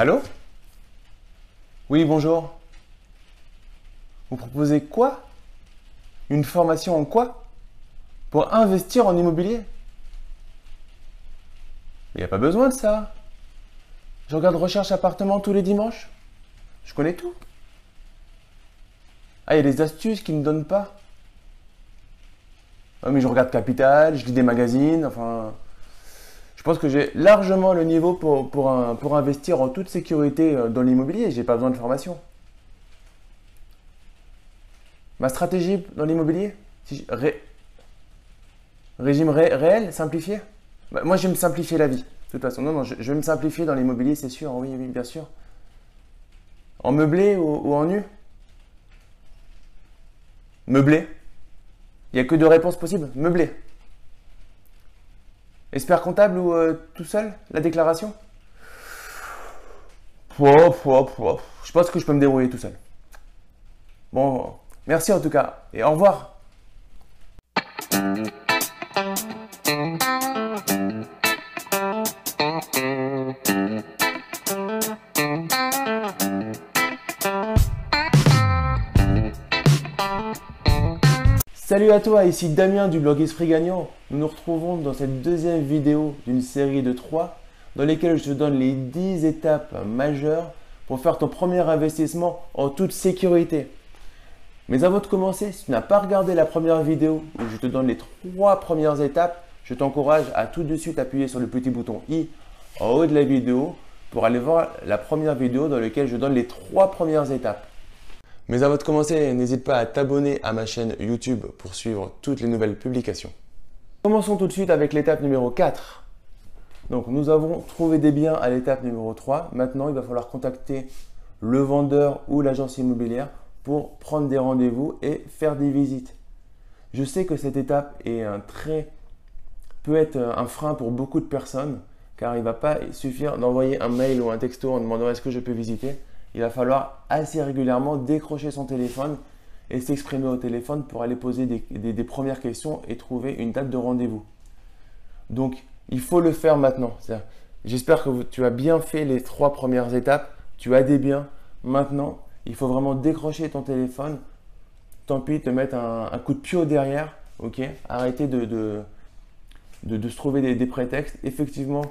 Allô Oui, bonjour. Vous proposez quoi? Une formation en quoi? Pour investir en immobilier? Il n'y a pas besoin de ça. Je regarde recherche appartement tous les dimanches. Je connais tout. Ah, il y a des astuces qui ne donnent pas? Ah, mais je regarde Capital, je lis des magazines, enfin. Je pense que j'ai largement le niveau pour, pour, investir en toute sécurité euh, dans l'immobilier. J'ai pas besoin de formation. Ma stratégie dans l'immobilier Régime réel, simplifié? Bah, Moi, je vais me simplifier la vie. De toute façon, non, non, je, vais me simplifier dans l'immobilier, c'est sûr. Oui, oui, bien sûr. En meublé ou en nu? Meublé. Il n'y a que deux réponses possibles. Meublé. Expert comptable ou euh, tout seul La déclaration? Je pense que je peux me débrouiller tout seul. Bon, merci en tout cas. Et au revoir. Salut à toi, ici Damien du blog Esprit Gagnant. Nous nous retrouvons dans cette deuxième vidéo d'une série de 3 dans lesquelles je te donne les 10 étapes majeures pour faire ton premier investissement en toute sécurité. Mais avant de commencer, si tu n'as pas regardé la première vidéo où je te donne les trois premières étapes, je t'encourage à tout de suite appuyer sur le petit bouton i en haut de la vidéo pour aller voir la première vidéo dans laquelle je donne les trois premières étapes. Mais avant de commencer, n'hésite pas à t'abonner à ma chaîne YouTube pour suivre toutes les nouvelles publications. Commençons tout de suite avec l'étape numéro 4. Donc nous avons trouvé des biens à l'étape numéro 3. Maintenant, il va falloir contacter le vendeur ou l'agence immobilière pour prendre des rendez-vous et faire des visites. Je sais que cette étape est un très peut être un frein pour beaucoup de personnes car il ne va pas suffire d'envoyer un mail ou un texto en demandant est-ce que je peux visiter il va falloir assez régulièrement décrocher son téléphone et s'exprimer au téléphone pour aller poser des, premières questions et trouver une date de rendez-vous. Donc, il faut le faire maintenant. J'espère que tu as bien fait les trois premières étapes. Tu as des biens. Maintenant, il faut vraiment décrocher ton téléphone. Tant pis, te mettre un, coup de pied derrière. Ok? Arrêter de, se trouver des prétextes. Effectivement,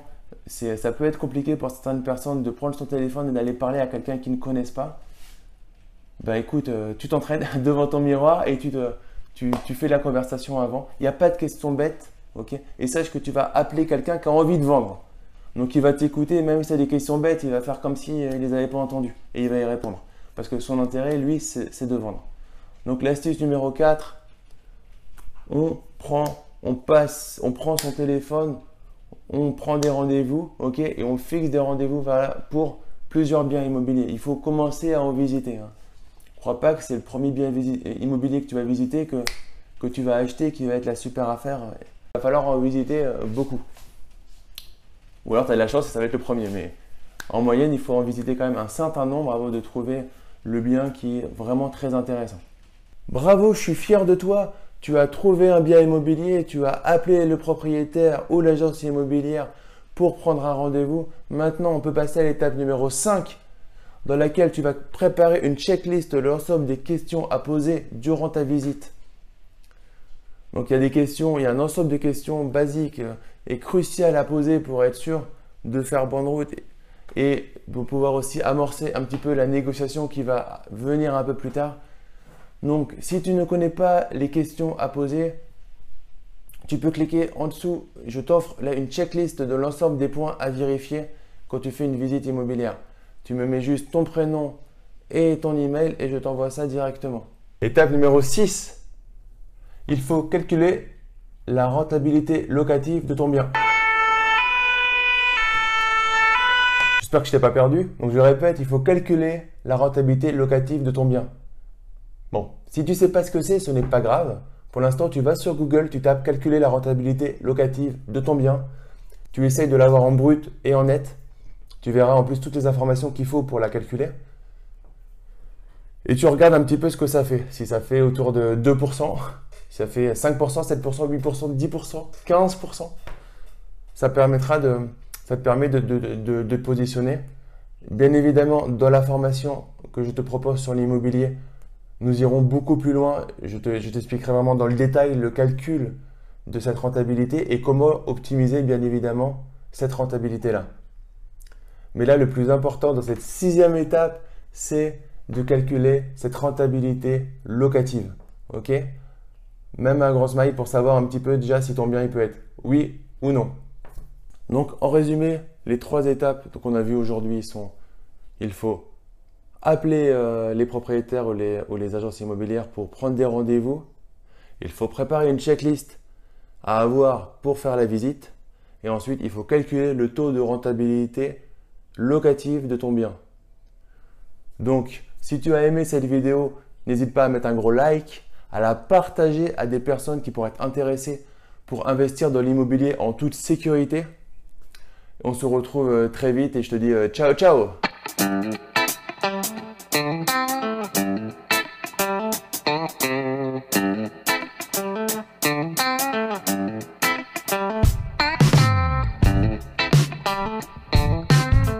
ça peut être compliqué pour certaines personnes de prendre son téléphone et d'aller parler à quelqu'un qu'ils ne connaissent pas. Ben écoute, euh, tu t'entraînes devant ton miroir et tu, tu, fais la conversation avant. Il n'y a pas de questions bêtes, ok? Et sache que tu vas appeler quelqu'un qui a envie de vendre. Donc il va t'écouter, même si tu as des questions bêtes, il va faire comme s'il ne les avait pas entendues et il va y répondre. Parce que son intérêt, lui, c'est de vendre. Donc l'astuce numéro 4, on prend, on passe, on prend son téléphone, on prend des rendez-vous, ok, et on fixe des rendez-vous pour plusieurs biens immobiliers. Il faut commencer à en visiter. Hein. Crois pas que c'est le premier bien immobilier que tu vas visiter que, que tu vas acheter qui va être la super affaire. Il va falloir en visiter euh, beaucoup. Ou alors tu as de la chance et ça va être le premier. Mais en moyenne, il faut en visiter quand même un certain nombre avant de trouver le bien qui est vraiment très intéressant. Bravo, je suis fier de toi tu as trouvé un bien immobilier, tu as appelé le propriétaire ou l'agence immobilière pour prendre un rendez-vous. Maintenant, on peut passer à l'étape numéro 5 dans laquelle tu vas préparer une checklist de l'ensemble des questions à poser durant ta visite. Donc il y a des questions, il y a un ensemble de questions basiques et cruciales à poser pour être sûr de faire bonne route et pour pouvoir aussi amorcer un petit peu la négociation qui va venir un peu plus tard donc, si tu ne connais pas les questions à poser, tu peux cliquer en dessous. Je t'offre une checklist de l'ensemble des points à vérifier quand tu fais une visite immobilière. Tu me mets juste ton prénom et ton email et je t'envoie ça directement. Étape numéro 6. Il faut calculer la rentabilité locative de ton bien. J'espère que je t'ai pas perdu. Donc je répète, il faut calculer la rentabilité locative de ton bien. Bon, si tu ne sais pas ce que c'est, ce n'est pas grave. Pour l'instant, tu vas sur Google, tu tapes calculer la rentabilité locative de ton bien. Tu essayes de l'avoir en brut et en net. Tu verras en plus toutes les informations qu'il faut pour la calculer. Et tu regardes un petit peu ce que ça fait. Si ça fait autour de 2%, si ça fait 5%, 7%, 8%, 10%, 15%, ça, te permet de, de positionner Bien évidemment, dans la formation que je te propose sur l'immobilier, nous irons beaucoup plus loin. Je t'expliquerai vraiment dans le détail le calcul de cette rentabilité et comment optimiser bien évidemment cette rentabilité-là. Mais là, le plus important dans cette sixième étape, c'est de calculer cette rentabilité locative. OK? Même un gros smile pour savoir un petit peu déjà si ton bien il peut être oui ou non. Donc en résumé, les trois étapes qu'on a vues aujourd'hui sont il faut appeler euh, les propriétaires ou les, ou les agences immobilières pour prendre des rendez-vous. Il faut préparer une checklist à avoir pour faire la visite. Et ensuite, il faut calculer le taux de rentabilité locative de ton bien. Donc, si tu as aimé cette vidéo, n'hésite pas à mettre un gros like, à la partager à des personnes qui pourraient être intéressées pour investir dans l'immobilier en toute sécurité. On se retrouve euh, très vite et je te dis euh, ciao ciao thank you